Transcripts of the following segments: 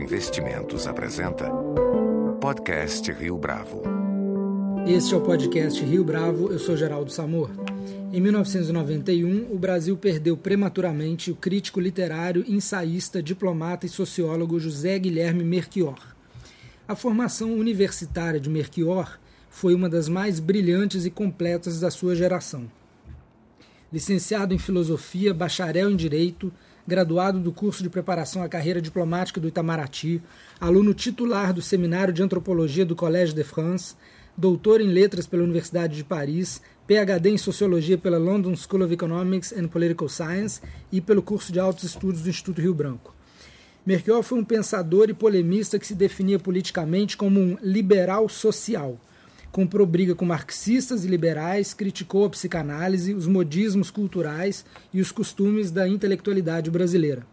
Investimentos apresenta Podcast Rio Bravo. Este é o podcast Rio Bravo, eu sou Geraldo Samor. Em 1991, o Brasil perdeu prematuramente o crítico literário, ensaísta, diplomata e sociólogo José Guilherme Merchior. A formação universitária de Merchior foi uma das mais brilhantes e completas da sua geração. Licenciado em Filosofia, bacharel em Direito, graduado do curso de preparação à carreira diplomática do Itamaraty, aluno titular do Seminário de Antropologia do Collège de France, doutor em Letras pela Universidade de Paris, PhD em Sociologia pela London School of Economics and Political Science e pelo curso de Altos Estudos do Instituto Rio Branco. Merkel foi um pensador e polemista que se definia politicamente como um liberal social comprou briga com marxistas e liberais, criticou a psicanálise, os modismos culturais e os costumes da intelectualidade brasileira.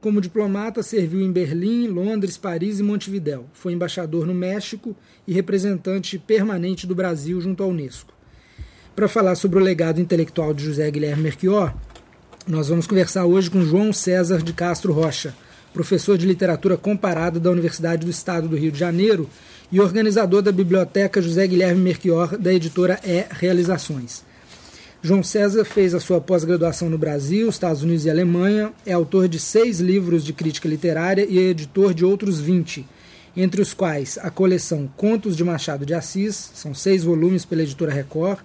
Como diplomata, serviu em Berlim, Londres, Paris e Montevidéu. Foi embaixador no México e representante permanente do Brasil junto à Unesco. Para falar sobre o legado intelectual de José Guilherme Merchior, nós vamos conversar hoje com João César de Castro Rocha, professor de literatura comparada da Universidade do Estado do Rio de Janeiro e organizador da Biblioteca José Guilherme Merchior, da editora E Realizações. João César fez a sua pós-graduação no Brasil, Estados Unidos e Alemanha, é autor de seis livros de crítica literária e é editor de outros 20, entre os quais a coleção Contos de Machado de Assis, são seis volumes pela editora Record,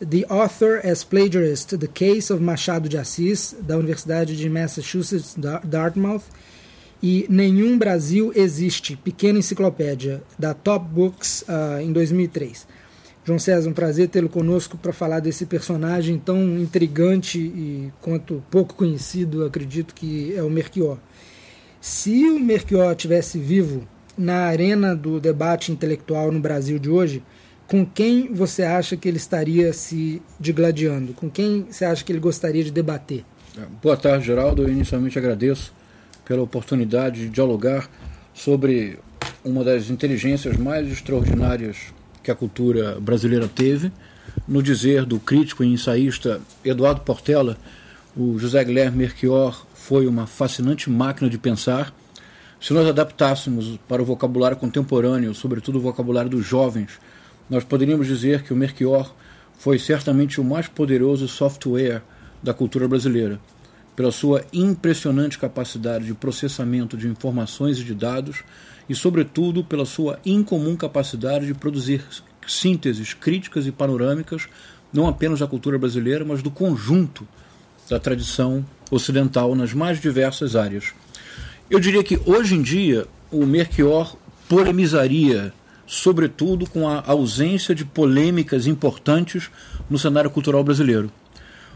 The Author as Plagiarist, The Case of Machado de Assis, da Universidade de Massachusetts, Dartmouth, e Nenhum Brasil Existe, pequena enciclopédia, da Top Books, uh, em 2003. João César, um prazer tê-lo conosco para falar desse personagem tão intrigante e quanto pouco conhecido, acredito que é o Merchior. Se o Merchior tivesse vivo na arena do debate intelectual no Brasil de hoje, com quem você acha que ele estaria se digladiando? Com quem você acha que ele gostaria de debater? Boa tarde, Geraldo. Eu inicialmente agradeço pela oportunidade de dialogar sobre uma das inteligências mais extraordinárias que a cultura brasileira teve. No dizer do crítico e ensaísta Eduardo Portela, o José Guilherme Merchior foi uma fascinante máquina de pensar. Se nós adaptássemos para o vocabulário contemporâneo, sobretudo o vocabulário dos jovens, nós poderíamos dizer que o Merchior foi certamente o mais poderoso software da cultura brasileira pela sua impressionante capacidade de processamento de informações e de dados e, sobretudo, pela sua incomum capacidade de produzir sínteses críticas e panorâmicas, não apenas da cultura brasileira, mas do conjunto da tradição ocidental nas mais diversas áreas. Eu diria que hoje em dia o Merchior polemizaria, sobretudo, com a ausência de polêmicas importantes no cenário cultural brasileiro.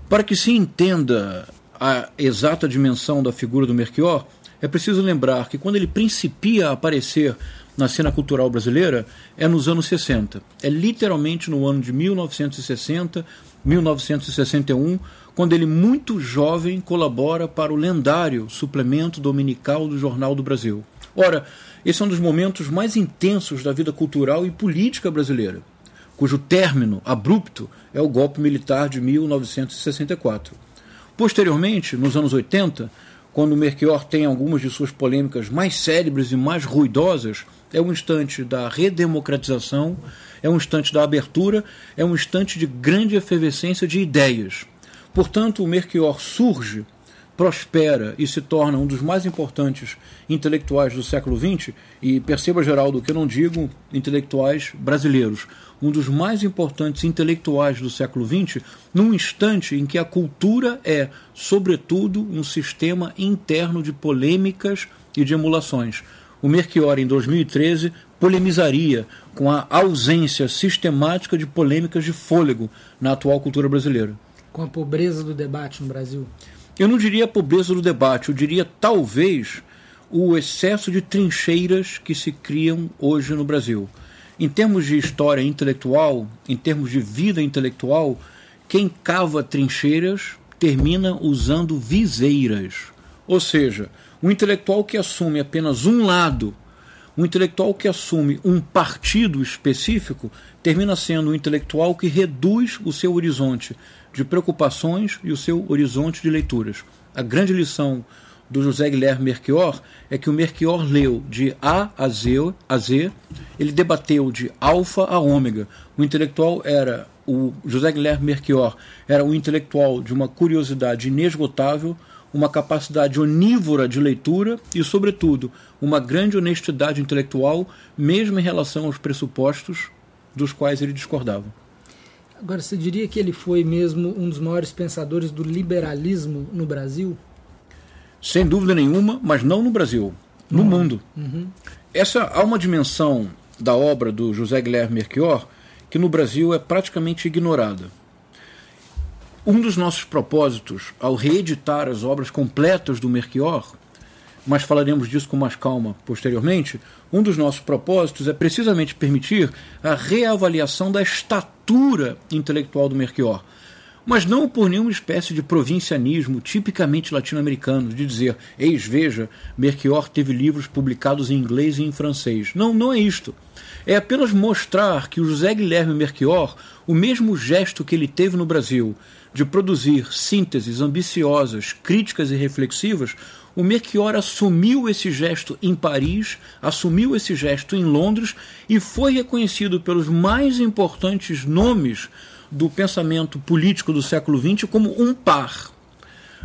Para que se entenda a exata dimensão da figura do Merchior, é preciso lembrar que quando ele principia a aparecer na cena cultural brasileira é nos anos 60. É literalmente no ano de 1960, 1961, quando ele, muito jovem, colabora para o lendário suplemento dominical do Jornal do Brasil. Ora, esse é um dos momentos mais intensos da vida cultural e política brasileira, cujo término abrupto é o golpe militar de 1964. Posteriormente, nos anos 80, quando o Merchior tem algumas de suas polêmicas mais célebres e mais ruidosas, é um instante da redemocratização, é um instante da abertura, é um instante de grande efervescência de ideias. Portanto, o Merchior surge, prospera e se torna um dos mais importantes intelectuais do século XX, e perceba, Geraldo, que eu não digo intelectuais brasileiros, um dos mais importantes intelectuais do século XX, num instante em que a cultura é, sobretudo, um sistema interno de polêmicas e de emulações. O Merchior, em 2013, polemizaria com a ausência sistemática de polêmicas de fôlego na atual cultura brasileira. Com a pobreza do debate no Brasil? Eu não diria a pobreza do debate, eu diria talvez o excesso de trincheiras que se criam hoje no Brasil. Em termos de história intelectual, em termos de vida intelectual, quem cava trincheiras termina usando viseiras. Ou seja, um intelectual que assume apenas um lado, um intelectual que assume um partido específico, termina sendo um intelectual que reduz o seu horizonte de preocupações e o seu horizonte de leituras. A grande lição do José Guilherme Merchior é que o Merchior leu de A a Z, a Z, ele debateu de alfa a ômega. O intelectual era o José Guilherme Merchior era um intelectual de uma curiosidade inesgotável, uma capacidade onívora de leitura e, sobretudo, uma grande honestidade intelectual, mesmo em relação aos pressupostos dos quais ele discordava. Agora, você diria que ele foi mesmo um dos maiores pensadores do liberalismo no Brasil? Sem dúvida nenhuma, mas não no Brasil, no uhum. mundo. Uhum. Essa há uma dimensão da obra do José Guilherme Merchior que no Brasil é praticamente ignorada. Um dos nossos propósitos ao reeditar as obras completas do Merchior, mas falaremos disso com mais calma posteriormente, um dos nossos propósitos é precisamente permitir a reavaliação da estatura intelectual do Merchior, mas não por nenhuma espécie de provincianismo tipicamente latino-americano, de dizer, eis, veja, Merchior teve livros publicados em inglês e em francês. Não, não é isto. É apenas mostrar que o José Guilherme Merchior, o mesmo gesto que ele teve no Brasil, de produzir sínteses ambiciosas, críticas e reflexivas, o Merchior assumiu esse gesto em Paris, assumiu esse gesto em Londres e foi reconhecido pelos mais importantes nomes do pensamento político do século XX como um par.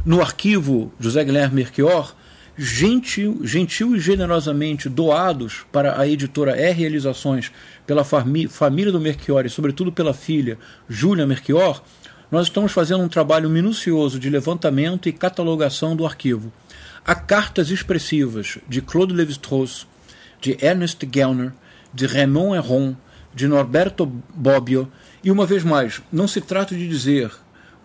No arquivo José Guilherme Merchior, gentil, gentil e generosamente doados para a editora R Realizações pela família do Merchior e, sobretudo, pela filha Júlia Merchior, nós estamos fazendo um trabalho minucioso de levantamento e catalogação do arquivo. Há cartas expressivas de Claude Lévi-Strauss, de Ernest Gellner, de Raymond Aron, de Norberto Bobbio, e uma vez mais, não se trata de dizer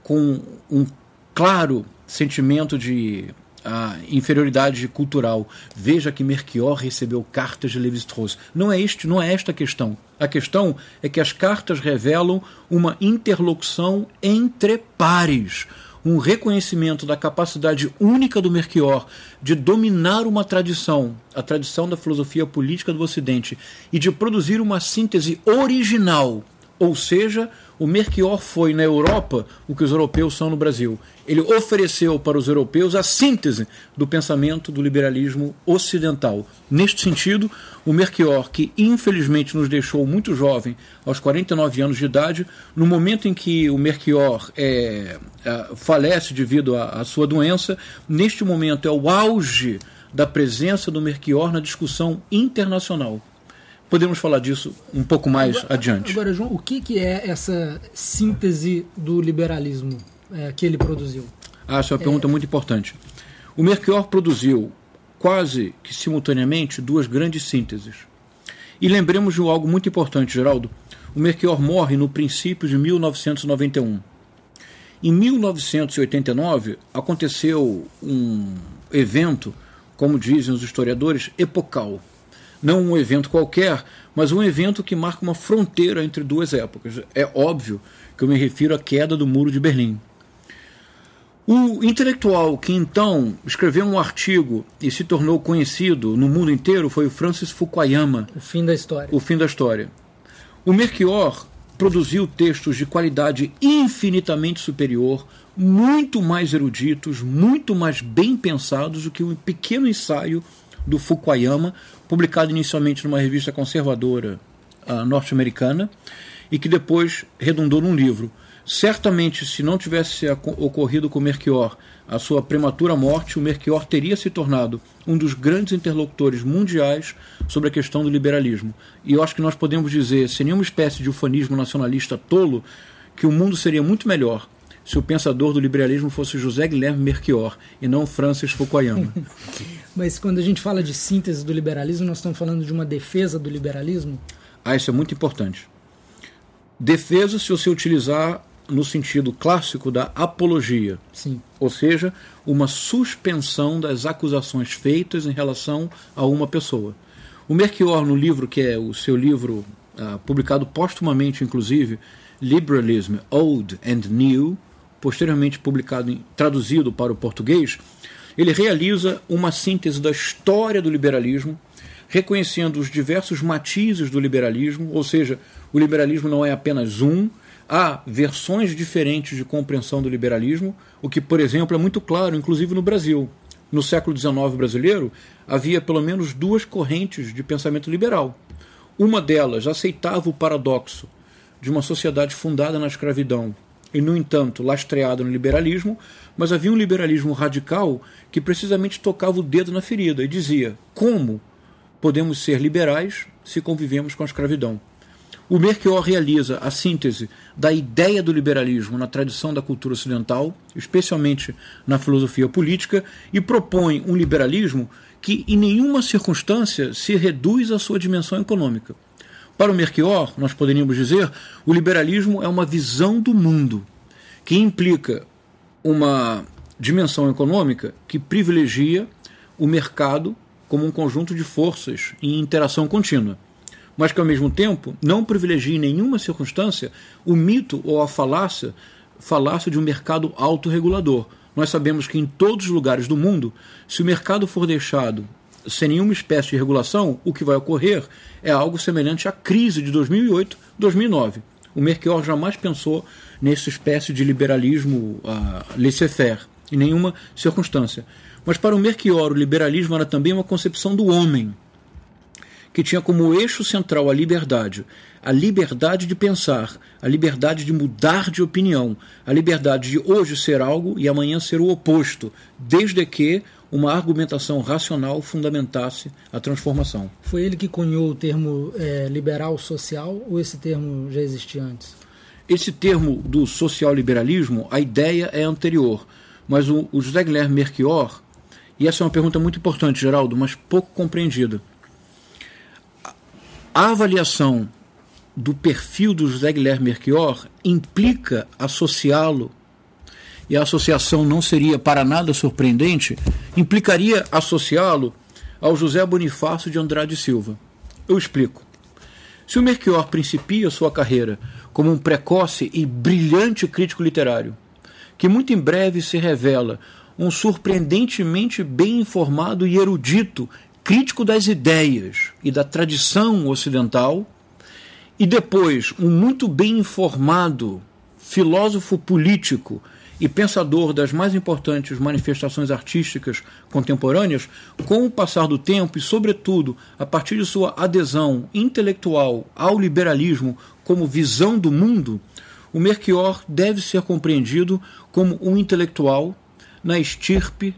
com um claro sentimento de a inferioridade cultural. Veja que Merchior recebeu cartas de Levi-Strauss. Não é este, não é esta a questão. A questão é que as cartas revelam uma interlocução entre pares, um reconhecimento da capacidade única do Merchior de dominar uma tradição, a tradição da filosofia política do Ocidente, e de produzir uma síntese original, ou seja, o Merchior foi na Europa o que os europeus são no Brasil. Ele ofereceu para os europeus a síntese do pensamento do liberalismo ocidental. Neste sentido, o Merchior, que infelizmente nos deixou muito jovem, aos 49 anos de idade, no momento em que o Merchior é, é, falece devido à sua doença, neste momento é o auge da presença do Merchior na discussão internacional. Podemos falar disso um pouco mais agora, adiante. Agora, João, o que, que é essa síntese do liberalismo é, que ele produziu? Ah, essa é uma pergunta muito importante. O Merchior produziu quase que simultaneamente duas grandes sínteses. E lembremos de algo muito importante, Geraldo. O Merchior morre no princípio de 1991. Em 1989 aconteceu um evento, como dizem os historiadores, epocal não um evento qualquer, mas um evento que marca uma fronteira entre duas épocas. É óbvio que eu me refiro à queda do Muro de Berlim. O intelectual que então escreveu um artigo e se tornou conhecido no mundo inteiro foi o Francis Fukuyama. O fim da história. O fim da história. O Merchior produziu textos de qualidade infinitamente superior, muito mais eruditos, muito mais bem pensados do que um pequeno ensaio do Fukuyama, publicado inicialmente numa revista conservadora uh, norte-americana e que depois redundou num livro. Certamente, se não tivesse ocorrido com Merchior a sua prematura morte, o Merchior teria se tornado um dos grandes interlocutores mundiais sobre a questão do liberalismo. E eu acho que nós podemos dizer, sem nenhuma espécie de ufanismo nacionalista tolo, que o mundo seria muito melhor se o pensador do liberalismo fosse José Guilherme Merchior e não Francis Fukuyama. Mas quando a gente fala de síntese do liberalismo, nós estamos falando de uma defesa do liberalismo? Ah, isso é muito importante. Defesa se você utilizar no sentido clássico da apologia. Sim. Ou seja, uma suspensão das acusações feitas em relação a uma pessoa. O Merchior, no livro que é o seu livro uh, publicado postumamente, inclusive, Liberalism Old and New, posteriormente publicado, em, traduzido para o português, ele realiza uma síntese da história do liberalismo, reconhecendo os diversos matizes do liberalismo, ou seja, o liberalismo não é apenas um, há versões diferentes de compreensão do liberalismo, o que, por exemplo, é muito claro, inclusive no Brasil. no século XIX brasileiro, havia pelo menos duas correntes de pensamento liberal. Uma delas aceitava o paradoxo de uma sociedade fundada na escravidão e, no entanto, lastreada no liberalismo, mas havia um liberalismo radical que precisamente tocava o dedo na ferida e dizia: como podemos ser liberais se convivemos com a escravidão? O Merquior realiza a síntese da ideia do liberalismo na tradição da cultura ocidental, especialmente na filosofia política, e propõe um liberalismo que em nenhuma circunstância se reduz à sua dimensão econômica. Para o Merquior, nós poderíamos dizer, o liberalismo é uma visão do mundo que implica uma dimensão econômica que privilegia o mercado como um conjunto de forças em interação contínua mas que ao mesmo tempo não privilegie em nenhuma circunstância o mito ou a falácia, falácia de um mercado autorregulador. Nós sabemos que em todos os lugares do mundo, se o mercado for deixado sem nenhuma espécie de regulação, o que vai ocorrer é algo semelhante à crise de 2008, 2009. O Merkel jamais pensou nessa espécie de liberalismo uh, laissez-faire, em nenhuma circunstância. Mas para o Merchior, o liberalismo era também uma concepção do homem, que tinha como eixo central a liberdade, a liberdade de pensar, a liberdade de mudar de opinião, a liberdade de hoje ser algo e amanhã ser o oposto, desde que uma argumentação racional fundamentasse a transformação. Foi ele que cunhou o termo é, liberal social ou esse termo já existia antes? Esse termo do social liberalismo, a ideia é anterior, mas o, o José Guilherme Merchior, e essa é uma pergunta muito importante, Geraldo, mas pouco compreendida a avaliação do perfil do José Guilherme Merchior implica associá-lo, e a associação não seria para nada surpreendente, implicaria associá-lo ao José Bonifácio de Andrade Silva. Eu explico. Se o Merchior principia sua carreira como um precoce e brilhante crítico literário, que muito em breve se revela um surpreendentemente bem informado e erudito crítico das ideias e da tradição ocidental, e depois um muito bem informado filósofo político e pensador das mais importantes manifestações artísticas contemporâneas, com o passar do tempo e, sobretudo, a partir de sua adesão intelectual ao liberalismo como visão do mundo, o Merchior deve ser compreendido como um intelectual na estirpe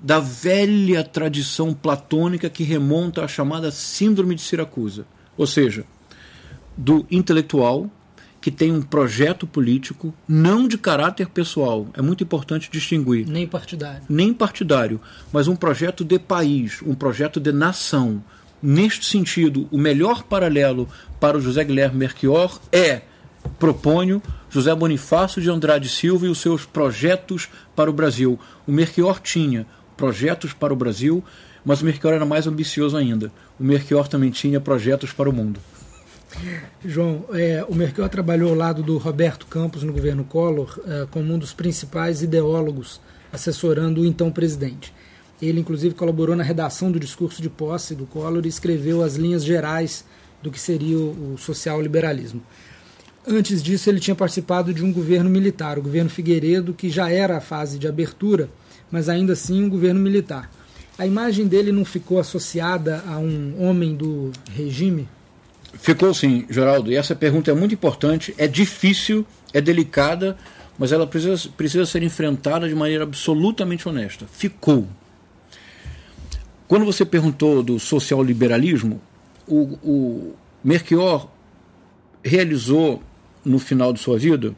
da velha tradição platônica que remonta à chamada Síndrome de Siracusa, ou seja, do intelectual que tem um projeto político não de caráter pessoal, é muito importante distinguir. Nem partidário. Nem partidário, mas um projeto de país, um projeto de nação. Neste sentido, o melhor paralelo para o José Guilherme Merchior é, proponho, José Bonifácio de Andrade Silva e os seus projetos para o Brasil. O Merchior tinha projetos para o Brasil, mas o Merchior era mais ambicioso ainda. O Merchior também tinha projetos para o mundo. João, é, o Merchior trabalhou ao lado do Roberto Campos no governo Collor é, como um dos principais ideólogos, assessorando o então presidente. Ele, inclusive, colaborou na redação do discurso de posse do Collor e escreveu as linhas gerais do que seria o, o social-liberalismo. Antes disso, ele tinha participado de um governo militar, o governo Figueiredo, que já era a fase de abertura mas ainda assim um governo militar. A imagem dele não ficou associada a um homem do regime? Ficou sim, Geraldo. E essa pergunta é muito importante, é difícil, é delicada, mas ela precisa, precisa ser enfrentada de maneira absolutamente honesta. Ficou. Quando você perguntou do social liberalismo, o, o Merchior realizou no final de sua vida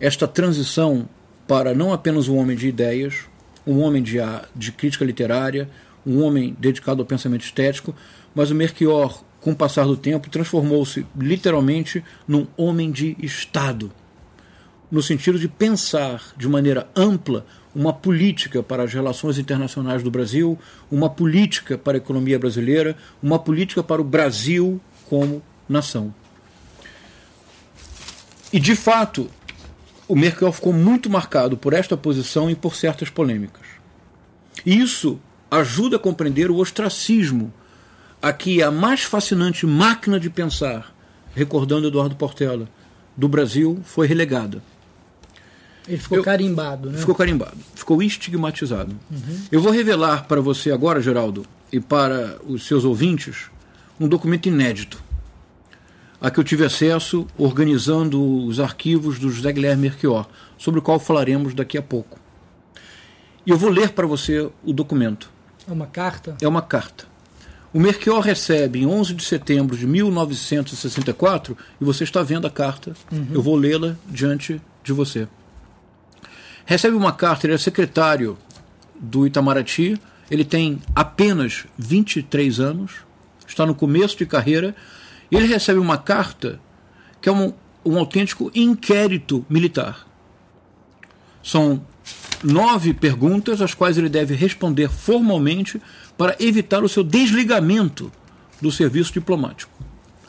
esta transição para não apenas um homem de ideias, um homem de, de crítica literária, um homem dedicado ao pensamento estético, mas o Merchior, com o passar do tempo, transformou-se literalmente num homem de Estado, no sentido de pensar de maneira ampla uma política para as relações internacionais do Brasil, uma política para a economia brasileira, uma política para o Brasil como nação. E, de fato, o Merkel ficou muito marcado por esta posição e por certas polêmicas. Isso ajuda a compreender o ostracismo a que a mais fascinante máquina de pensar, recordando Eduardo Portela, do Brasil foi relegada. Ele ficou Eu- carimbado, né? Ficou carimbado, ficou estigmatizado. Eu vou revelar para você agora, Geraldo, e para os seus ouvintes, um documento inédito, a que eu tive acesso organizando os arquivos do José Guilherme Merchior, sobre o qual falaremos daqui a pouco. E eu vou ler para você o documento. É uma carta? É uma carta. O Merchior recebe em 11 de setembro de 1964, e você está vendo a carta, eu vou lê-la diante de você. Recebe uma carta, ele é secretário do Itamaraty, ele tem apenas 23 anos, está no começo de carreira, e ele recebe uma carta que é um, um autêntico inquérito militar. São nove perguntas, às quais ele deve responder formalmente para evitar o seu desligamento do serviço diplomático.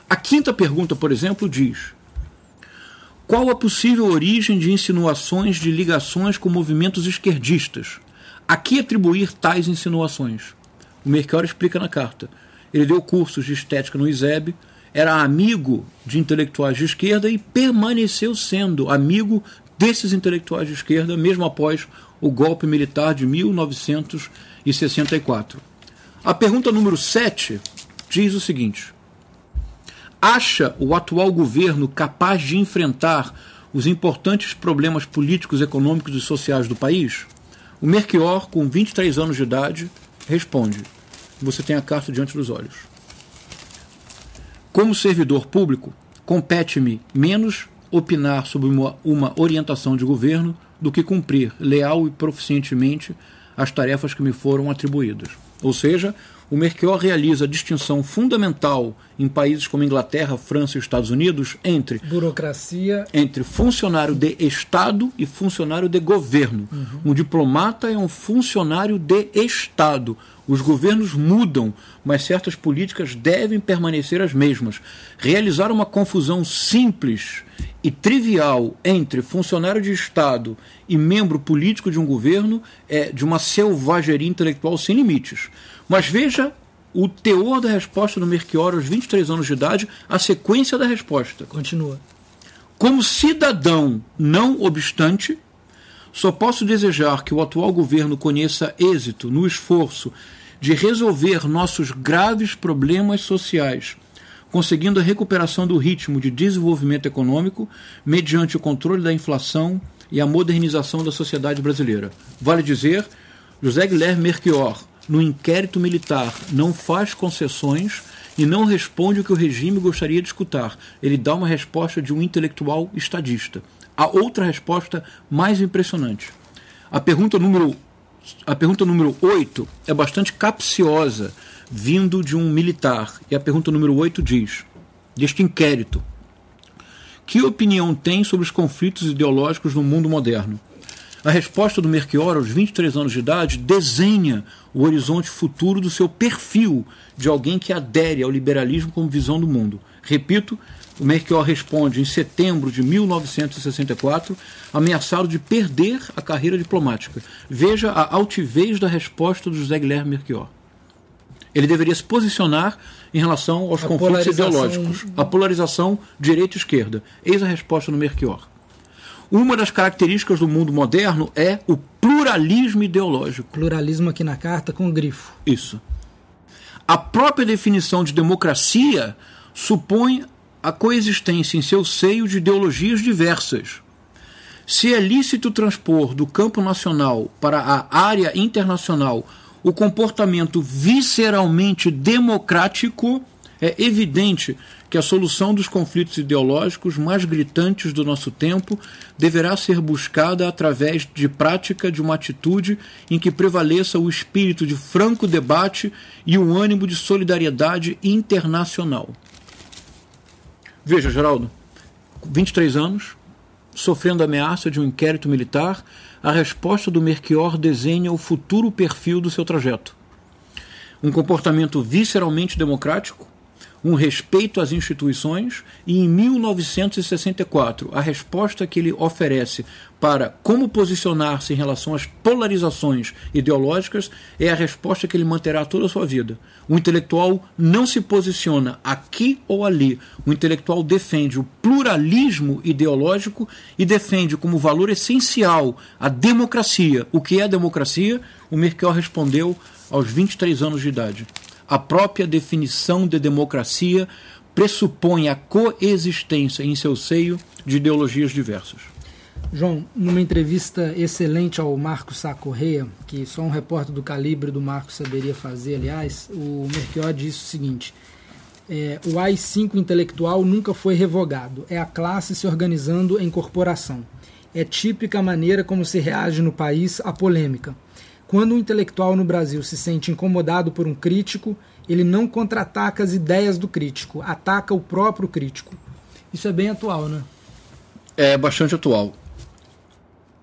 A quinta pergunta, por exemplo, diz: Qual a possível origem de insinuações de ligações com movimentos esquerdistas? A que atribuir tais insinuações? O Mercado explica na carta. Ele deu cursos de estética no ISEB, era amigo de intelectuais de esquerda e permaneceu sendo amigo desses intelectuais de esquerda, mesmo após o golpe militar de 1964. A pergunta número 7 diz o seguinte: Acha o atual governo capaz de enfrentar os importantes problemas políticos, econômicos e sociais do país? O Merchior, com 23 anos de idade, responde: Você tem a carta diante dos olhos. Como servidor público, compete-me menos opinar sobre uma, uma orientação de governo do que cumprir leal e proficientemente as tarefas que me foram atribuídas. Ou seja, o Merchior realiza a distinção fundamental em países como Inglaterra, França e Estados Unidos entre Burocracia. entre funcionário de Estado e funcionário de governo. Um diplomata é um funcionário de Estado. Os governos mudam, mas certas políticas devem permanecer as mesmas. Realizar uma confusão simples e trivial entre funcionário de Estado e membro político de um governo é de uma selvageria intelectual sem limites. Mas veja o teor da resposta do Merchior aos 23 anos de idade, a sequência da resposta. Continua. Como cidadão, não obstante, só posso desejar que o atual governo conheça êxito no esforço de resolver nossos graves problemas sociais, conseguindo a recuperação do ritmo de desenvolvimento econômico mediante o controle da inflação e a modernização da sociedade brasileira. Vale dizer, José Guilherme Merchior, no inquérito militar, não faz concessões e não responde o que o regime gostaria de escutar. Ele dá uma resposta de um intelectual estadista. A outra resposta mais impressionante. A pergunta número a pergunta número 8 é bastante capciosa, vindo de um militar. E a pergunta número 8 diz: deste inquérito, que opinião tem sobre os conflitos ideológicos no mundo moderno? A resposta do Merchior, aos 23 anos de idade, desenha o horizonte futuro do seu perfil de alguém que adere ao liberalismo como visão do mundo. Repito, o Merchior responde em setembro de 1964, ameaçado de perder a carreira diplomática. Veja a altivez da resposta do José Guilherme Merchior. Ele deveria se posicionar em relação aos A conflitos ideológicos, a polarização direita-esquerda. Eis a resposta do Merchior. Uma das características do mundo moderno é o pluralismo ideológico. Pluralismo aqui na carta com grifo. Isso. A própria definição de democracia supõe a coexistência em seu seio de ideologias diversas. Se é lícito transpor do campo nacional para a área internacional o comportamento visceralmente democrático, é evidente que a solução dos conflitos ideológicos mais gritantes do nosso tempo deverá ser buscada através de prática de uma atitude em que prevaleça o espírito de franco debate e o ânimo de solidariedade internacional. Veja, Geraldo, 23 anos, sofrendo ameaça de um inquérito militar, a resposta do Merchior desenha o futuro perfil do seu trajeto. Um comportamento visceralmente democrático, um respeito às instituições, e em 1964, a resposta que ele oferece para como posicionar-se em relação às polarizações ideológicas é a resposta que ele manterá toda a sua vida. O intelectual não se posiciona aqui ou ali. O intelectual defende o pluralismo ideológico e defende como valor essencial a democracia. O que é democracia? O Merkel respondeu aos 23 anos de idade a própria definição de democracia pressupõe a coexistência em seu seio de ideologias diversas. João, numa entrevista excelente ao Marcos Sá Correia, que só um repórter do calibre do Marcos saberia fazer, aliás, o Merchior disse o seguinte: é, o AI-5 intelectual nunca foi revogado, é a classe se organizando em corporação. É típica a maneira como se reage no país à polêmica. Quando um intelectual no Brasil se sente incomodado por um crítico, ele não contra-ataca as ideias do crítico, ataca o próprio crítico. Isso é bem atual, né? É bastante atual.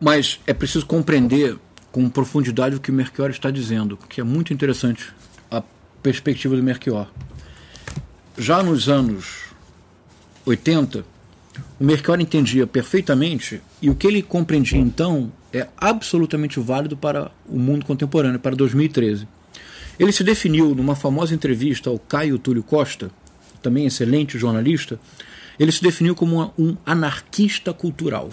Mas é preciso compreender com profundidade o que o Merchior está dizendo, que é muito interessante a perspectiva do Merchior. Já nos anos 80, o Merchior entendia perfeitamente e o que ele compreendia então é absolutamente válido para o mundo contemporâneo, para 2013. Ele se definiu numa famosa entrevista ao Caio Túlio Costa, também excelente jornalista, ele se definiu como um anarquista cultural.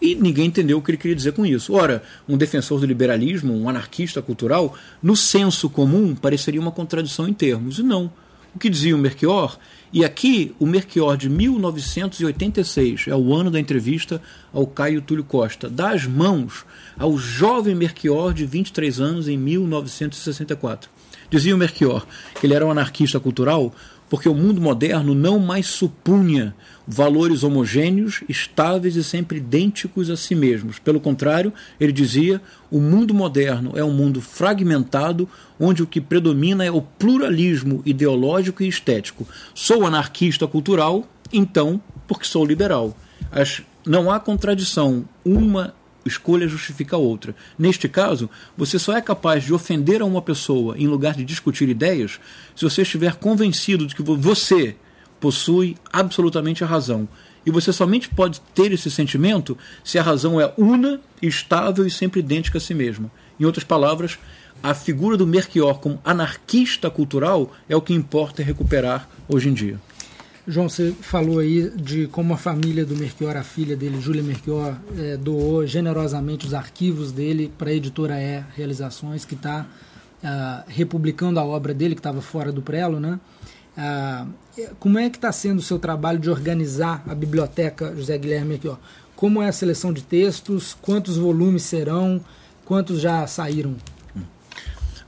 E ninguém entendeu o que ele queria dizer com isso. Ora, um defensor do liberalismo, um anarquista cultural, no senso comum pareceria uma contradição em termos. E não. O que dizia o Merchior e aqui, o Merchior de 1986, é o ano da entrevista ao Caio Túlio Costa, dá as mãos ao jovem Merchior de 23 anos em 1964. Dizia o Merchior que ele era um anarquista cultural porque o mundo moderno não mais supunha valores homogêneos, estáveis e sempre idênticos a si mesmos. Pelo contrário, ele dizia: o mundo moderno é um mundo fragmentado, onde o que predomina é o pluralismo ideológico e estético. Sou anarquista cultural, então, porque sou liberal. As, não há contradição. Uma escolha justifica outra. Neste caso, você só é capaz de ofender a uma pessoa em lugar de discutir ideias se você estiver convencido de que você possui absolutamente a razão. E você somente pode ter esse sentimento se a razão é una, estável e sempre idêntica a si mesma. Em outras palavras, a figura do Merchior como anarquista cultural é o que importa recuperar hoje em dia. João, você falou aí de como a família do Merchior, a filha dele, Júlia Merchior, é, doou generosamente os arquivos dele para a editora E Realizações, que está ah, republicando a obra dele, que estava fora do prelo, né? Uh, como é que está sendo o seu trabalho de organizar a biblioteca José Guilherme Merchior? Como é a seleção de textos? Quantos volumes serão? Quantos já saíram?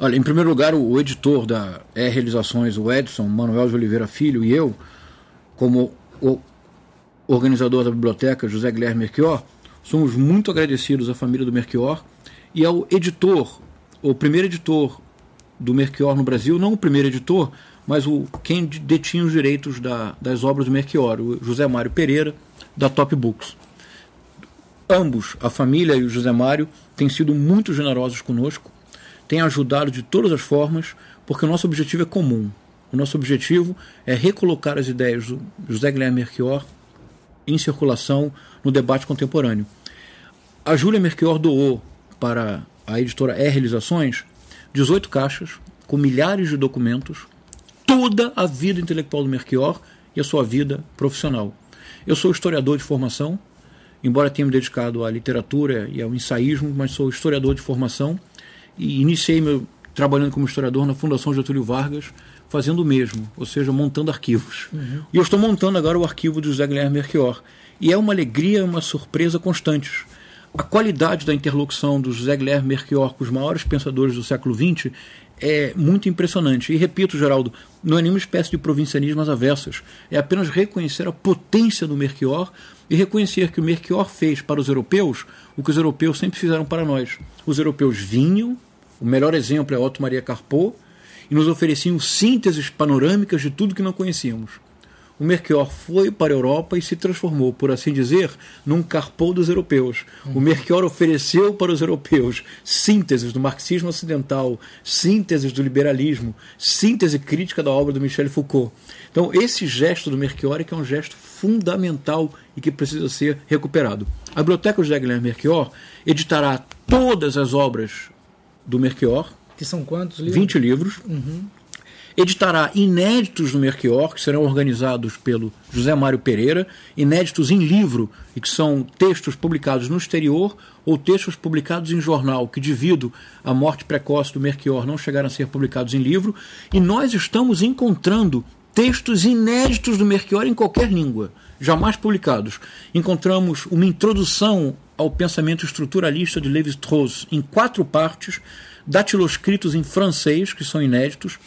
Olha, em primeiro lugar, o editor da E Realizações, o Edson Manuel de Oliveira Filho e eu, como o organizador da biblioteca, José Guilherme Merchior, somos muito agradecidos à família do Merchior e ao editor, o primeiro editor do Merchior no Brasil, não o primeiro editor, mas o quem detinha os direitos da, das obras do Merchior, o José Mário Pereira, da Top Books. Ambos, a família e o José Mário, têm sido muito generosos conosco, têm ajudado de todas as formas, porque o nosso objetivo é comum, o nosso objetivo é recolocar as ideias do José Guilherme Merchior em circulação no debate contemporâneo. A Júlia Merchior doou para a editora E Realizações 18 caixas com milhares de documentos, toda a vida intelectual do Merchior e a sua vida profissional. Eu sou historiador de formação, embora tenha me dedicado à literatura e ao ensaísmo, mas sou historiador de formação e iniciei meu trabalhando como historiador na Fundação Getúlio Vargas fazendo o mesmo, ou seja, montando arquivos. Uhum. E eu estou montando agora o arquivo do José Guilherme Merchior. E é uma alegria, uma surpresa constantes. A qualidade da interlocução do José Guilherme Merchior com os maiores pensadores do século XX é muito impressionante. E repito, Geraldo, não é nenhuma espécie de provincianismo às avessas. É apenas reconhecer a potência do Merchior e reconhecer que o Merchior fez para os europeus o que os europeus sempre fizeram para nós. Os europeus vinham, o melhor exemplo é Otto Maria Carpo, e nos ofereciam sínteses panorâmicas de tudo que não conhecíamos. o Melchior foi para a Europa e se transformou, por assim dizer, num carpou dos europeus. O Melchior ofereceu para os europeus sínteses do marxismo ocidental, sínteses do liberalismo, síntese crítica da obra do Michel Foucault. Então, esse gesto do Melchior é é um gesto fundamental e que precisa ser recuperado. A Biblioteca José Guilherme Melchior editará todas as obras do Melchior. Que são quantos livros? 20 livros. Uhum editará inéditos do Melchior, que serão organizados pelo José Mário Pereira, inéditos em livro, e que são textos publicados no exterior ou textos publicados em jornal, que devido à morte precoce do Melchior não chegaram a ser publicados em livro, e nós estamos encontrando textos inéditos do Melchior em qualquer língua, jamais publicados. Encontramos uma introdução ao pensamento estruturalista de Lévi-Strauss em quatro partes, datiloscritos em francês, que são inéditos.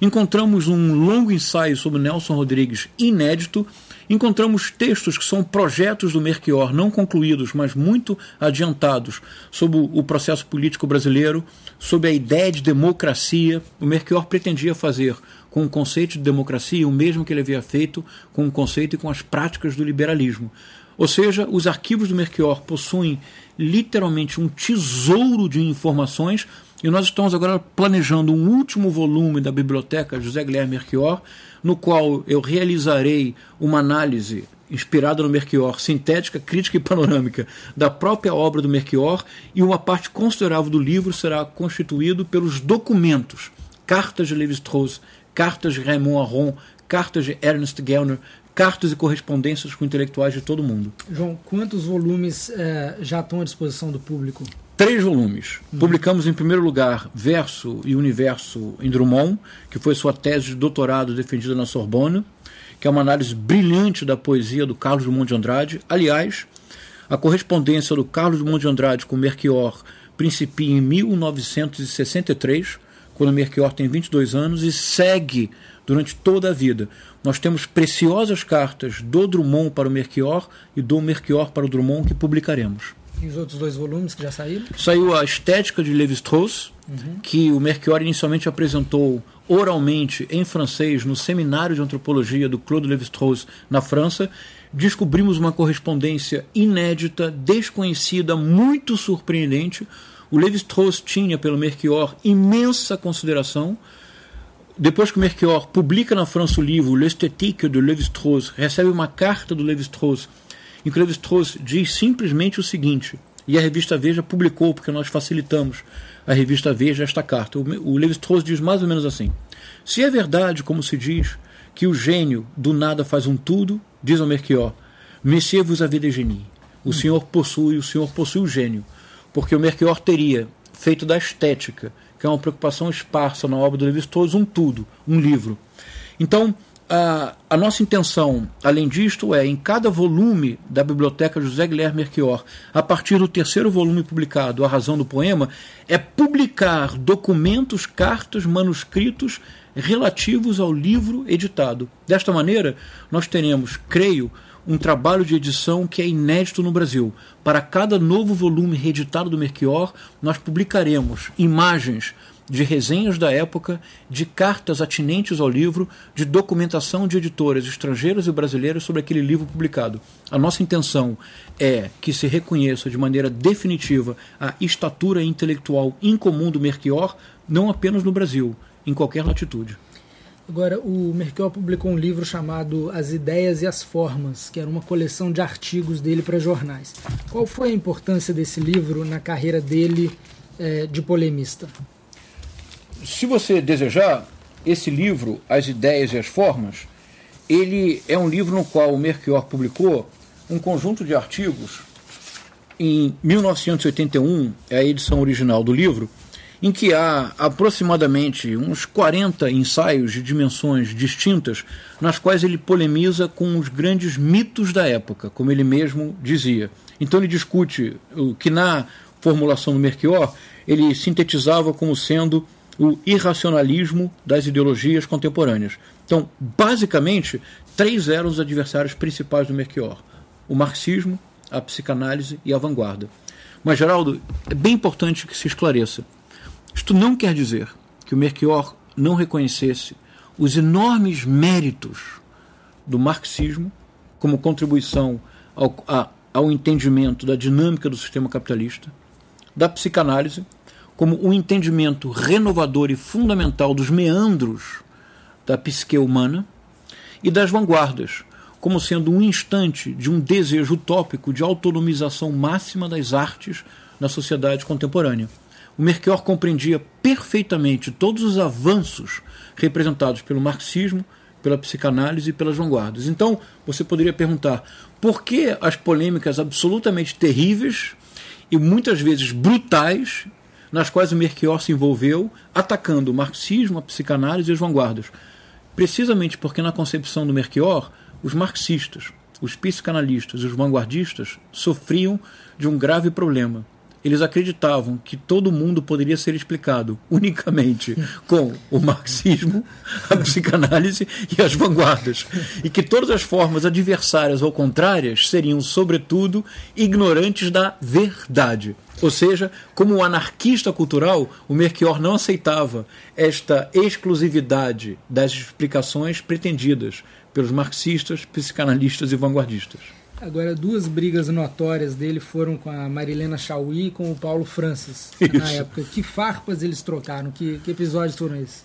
Encontramos um longo ensaio sobre Nelson Rodrigues, inédito. Encontramos textos que são projetos do Melchior, não concluídos, mas muito adiantados, sobre o processo político brasileiro, sobre a ideia de democracia. O Melchior pretendia fazer com o conceito de democracia o mesmo que ele havia feito com o conceito e com as práticas do liberalismo. Ou seja, os arquivos do Melchior possuem literalmente um tesouro de informações e nós estamos agora planejando um último volume da biblioteca José Guilherme Melchior, no qual eu realizarei uma análise inspirada no Melchior, sintética, crítica e panorâmica da própria obra do Melchior, e uma parte considerável do livro será constituído pelos documentos, cartas de Lévi-Strauss, cartas de Raymond Aron, cartas de Ernest Gellner, cartas e correspondências com intelectuais de todo o mundo. João, quantos volumes eh, já estão à disposição do público? Três volumes. Uhum. Publicamos em primeiro lugar Verso e Universo em Drummond, que foi sua tese de doutorado defendida na Sorbonne, que é uma análise brilhante da poesia do Carlos Drummond de Andrade. Aliás, a correspondência do Carlos Drummond de Andrade com Melchior principia em 1963, quando Melchior tem 22 anos, e segue durante toda a vida. Nós temos preciosas cartas do Drummond para o Melchior e do Melchior para o Drummond que publicaremos. E os outros dois volumes que já saíram? Saiu a Estética de Lévi-Strauss, uhum. que o Melchior inicialmente apresentou oralmente em francês no seminário de antropologia do Claude Lévi-Strauss na França. Descobrimos uma correspondência inédita, desconhecida, muito surpreendente. O Lévi-Strauss tinha pelo Melchior imensa consideração. Depois que o Melchior publica na França o livro L'Esthétique de Lévi-Strauss, recebe uma carta do Lévi-Strauss em que Levi-Strauss diz simplesmente o seguinte, e a revista Veja publicou, porque nós facilitamos a revista Veja esta carta. O Levi-Strauss diz mais ou menos assim: Se é verdade, como se diz, que o gênio do nada faz um tudo, diz o Melchior, Monsieur vous avez des génies. O senhor possui, o senhor possui o gênio. Porque o Melchior teria feito da estética, que é uma preocupação esparsa na obra do Levi-Strauss, um tudo, um livro. Então, a, a, nossa intenção, além disto, é, em cada volume da biblioteca José Guilherme Melchior, a partir do terceiro volume publicado, A Razão do Poema, é publicar documentos, cartas, manuscritos relativos ao livro editado. Desta maneira, nós teremos, creio, um trabalho de edição que é inédito no Brasil. Para cada novo volume reeditado do Melchior, nós publicaremos imagens de resenhas da época, de cartas atinentes ao livro, de documentação de editoras estrangeiras e brasileiras sobre aquele livro publicado. A nossa intenção é que se reconheça de maneira definitiva a estatura intelectual incomum do Melchior, não apenas no Brasil, em qualquer latitude. Agora, o Melchior publicou um livro chamado As Ideias e as Formas, que era uma coleção de artigos dele para jornais. Qual foi a importância desse livro na carreira dele é, de polemista? se você desejar, esse livro, As Ideias e as Formas, ele é um livro no qual o Melchior publicou um conjunto de artigos em 1981, é a edição original do livro, em que há aproximadamente uns 40 ensaios de dimensões distintas, nas quais ele polemiza com os grandes mitos da época, como ele mesmo dizia. Então ele discute o que na formulação do Melchior ele sintetizava como sendo o irracionalismo das ideologias contemporâneas. Então, basicamente, três eram os adversários principais do Melchior: o marxismo, a psicanálise e a vanguarda. Mas, Geraldo, é bem importante que se esclareça. Isto não quer dizer que o Melchior não reconhecesse os enormes méritos do marxismo como contribuição ao, a, ao entendimento da dinâmica do sistema capitalista, da psicanálise como um entendimento renovador e fundamental dos meandros da psique humana e das vanguardas, como sendo um instante de um desejo utópico de autonomização máxima das artes na sociedade contemporânea. O Melchior compreendia perfeitamente todos os avanços representados pelo marxismo, pela psicanálise e pelas vanguardas. Então, você poderia perguntar por que as polêmicas absolutamente terríveis e muitas vezes brutais nas quais o Melchior se envolveu, atacando o marxismo, a psicanálise e as vanguardas. Precisamente porque, na concepção do Melchior, os marxistas, os psicanalistas e os vanguardistas sofriam de um grave problema eles acreditavam que todo mundo poderia ser explicado unicamente com o marxismo, a psicanálise e as vanguardas, e que todas as formas adversárias ou contrárias seriam, sobretudo, ignorantes da verdade. Ou seja, como um anarquista cultural, o Melchior não aceitava esta exclusividade das explicações pretendidas pelos marxistas, psicanalistas e vanguardistas. Agora, duas brigas notórias dele foram com a Marilena Chauí e com o Paulo Francis, Isso. na época. Que farpas eles trocaram? Que, que episódios foram esses?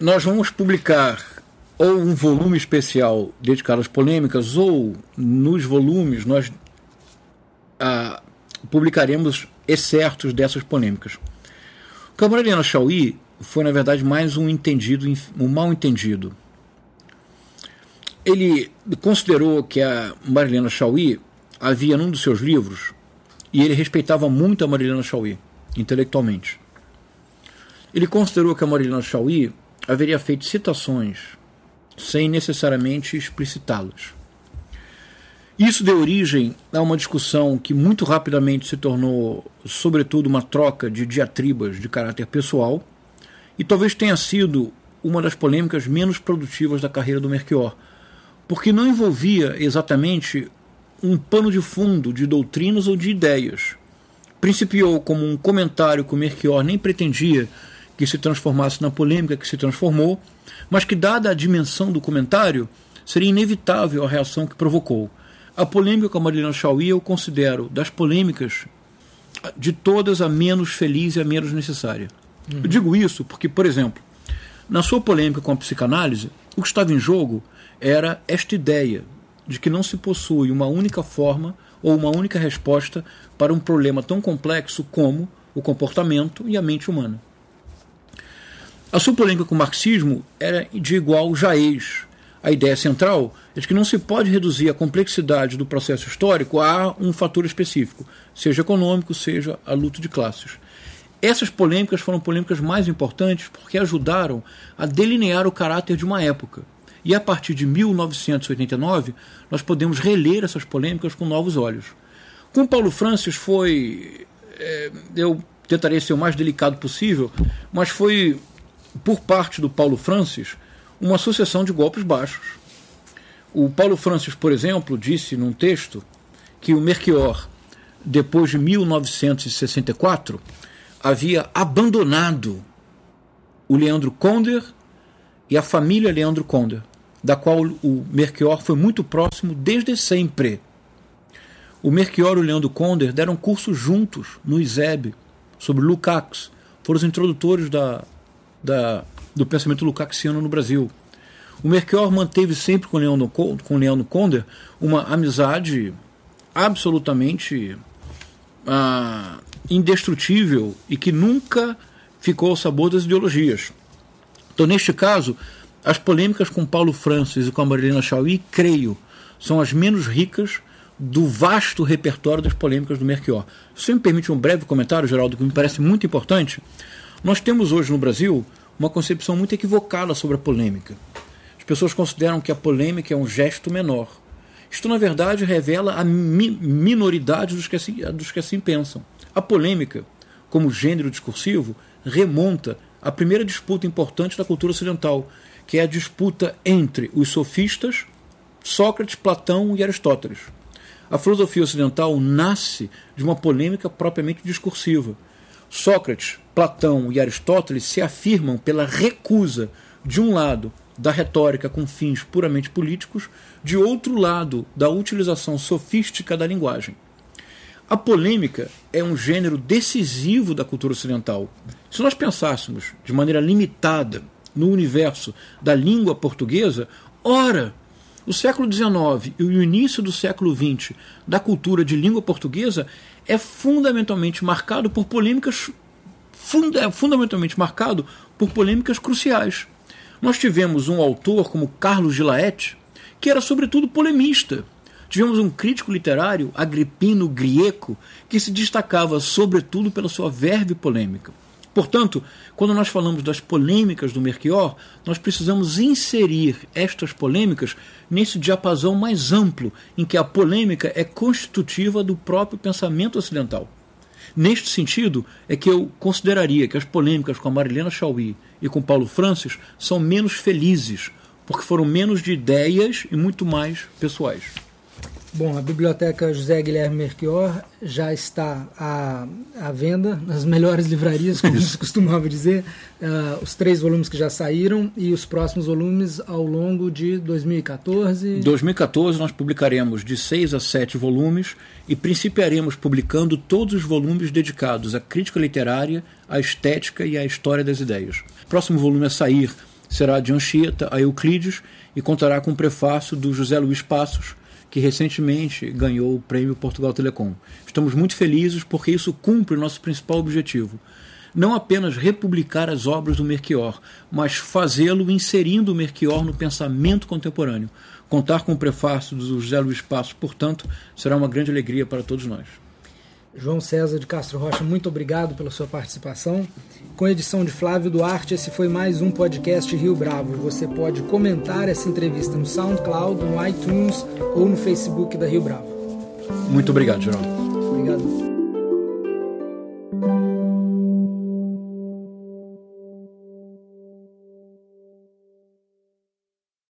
Nós vamos publicar ou um volume especial dedicado às polêmicas, ou nos volumes nós ah, publicaremos excertos dessas polêmicas. O Marilena Chauí foi, na verdade, mais um entendido, um mal entendido ele considerou que a Marilena Chauí havia num dos seus livros, e ele respeitava muito a Marilena Chauí, intelectualmente. Ele considerou que a Marilena Chauí haveria feito citações sem necessariamente explicitá-las. Isso deu origem a uma discussão que muito rapidamente se tornou, sobretudo, uma troca de diatribas de caráter pessoal, e talvez tenha sido uma das polêmicas menos produtivas da carreira do Melchior, porque não envolvia exatamente um pano de fundo de doutrinas ou de ideias. Principiou como um comentário que o Melchior nem pretendia que se transformasse na polêmica que se transformou, mas que, dada a dimensão do comentário, seria inevitável a reação que provocou. A polêmica com a Marilena Chauí eu considero, das polêmicas, de todas a menos feliz e a menos necessária. Uhum. Eu digo isso porque, por exemplo, na sua polêmica com a psicanálise, o que estava em jogo era esta ideia de que não se possui uma única forma ou uma única resposta para um problema tão complexo como o comportamento e a mente humana. A sua polêmica com o marxismo era de igual jaez. A ideia central é de que não se pode reduzir a complexidade do processo histórico a um fator específico, seja econômico, seja a luta de classes. Essas polêmicas foram polêmicas mais importantes porque ajudaram a delinear o caráter de uma época. E a partir de 1989, nós podemos reler essas polêmicas com novos olhos. Com Paulo Francis foi. É, eu tentarei ser o mais delicado possível, mas foi, por parte do Paulo Francis, uma sucessão de golpes baixos. O Paulo Francis, por exemplo, disse num texto que o Melchior, depois de 1964, havia abandonado o Leandro Conder e a família Leandro Conder da qual o Melchior foi muito próximo desde sempre. O Melchior e o Leandro Conder deram curso juntos no ISEB sobre Lukács, foram os introdutores da, da, do pensamento lukácsiano no Brasil. O Melchior manteve sempre com Leandro, com Leandro Conder uma amizade absolutamente ah, indestrutível e que nunca ficou ao sabor das ideologias. Então, neste caso, as polêmicas com Paulo Francis e com a Marilena Chauí, creio, são as menos ricas do vasto repertório das polêmicas do Melchior. Se me permite um breve comentário, Geraldo, que me parece muito importante, nós temos hoje no Brasil uma concepção muito equivocada sobre a polêmica. As pessoas consideram que a polêmica é um gesto menor. Isto, na verdade, revela a mi minoridade dos que, assim, dos que assim pensam. A polêmica, como gênero discursivo, remonta à primeira disputa importante da cultura ocidental, que é a disputa entre os sofistas, Sócrates, Platão e Aristóteles. A filosofia ocidental nasce de uma polêmica propriamente discursiva. Sócrates, Platão e Aristóteles se afirmam pela recusa, de um lado, da retórica com fins puramente políticos, de outro lado, da utilização sofística da linguagem. A polêmica é um gênero decisivo da cultura ocidental. Se nós pensássemos de maneira limitada no universo da língua portuguesa, ora, o século XIX e o início do século XX da cultura de língua portuguesa é fundamentalmente marcado por polêmicas funda fundamentalmente marcado por polêmicas cruciais. Nós tivemos um autor como Carlos de Laet, que era sobretudo polemista, Tivemos um crítico literário, Agripino Grieco, que se destacava sobretudo pela sua verve polêmica. Portanto, quando nós falamos das polêmicas do Merchior, nós precisamos inserir estas polêmicas nesse diapasão mais amplo, em que a polêmica é constitutiva do próprio pensamento ocidental. Neste sentido, é que eu consideraria que as polêmicas com a Marilena Chauí e com Paulo Francis são menos felizes, porque foram menos de ideias e muito mais pessoais. Bom, a biblioteca José Guilherme Merchior já está à, à venda nas melhores livrarias, como se costumava dizer. Uh, os três volumes que já saíram e os próximos volumes ao longo de 2014. Em 2014 nós publicaremos de seis a sete volumes e principiaremos publicando todos os volumes dedicados à crítica literária, à estética e à história das ideias. O próximo volume a sair será de Anchieta a Euclides e contará com o prefácio do José Luiz Passos, que recentemente ganhou o prêmio Portugal Telecom. Estamos muito felizes porque isso cumpre o nosso principal objetivo. Não apenas republicar as obras do Merchior, mas fazê-lo inserindo o Merchior no pensamento contemporâneo. Contar com o prefácio do José Luiz Passos, portanto, será uma grande alegria para todos nós. João César de Castro Rocha, muito obrigado pela sua participação. Com edição de Flávio Duarte, esse foi mais um podcast Rio Bravo. Você pode comentar essa entrevista no SoundCloud, no iTunes ou no Facebook da Rio Bravo. Muito obrigado, Geraldo. Obrigado.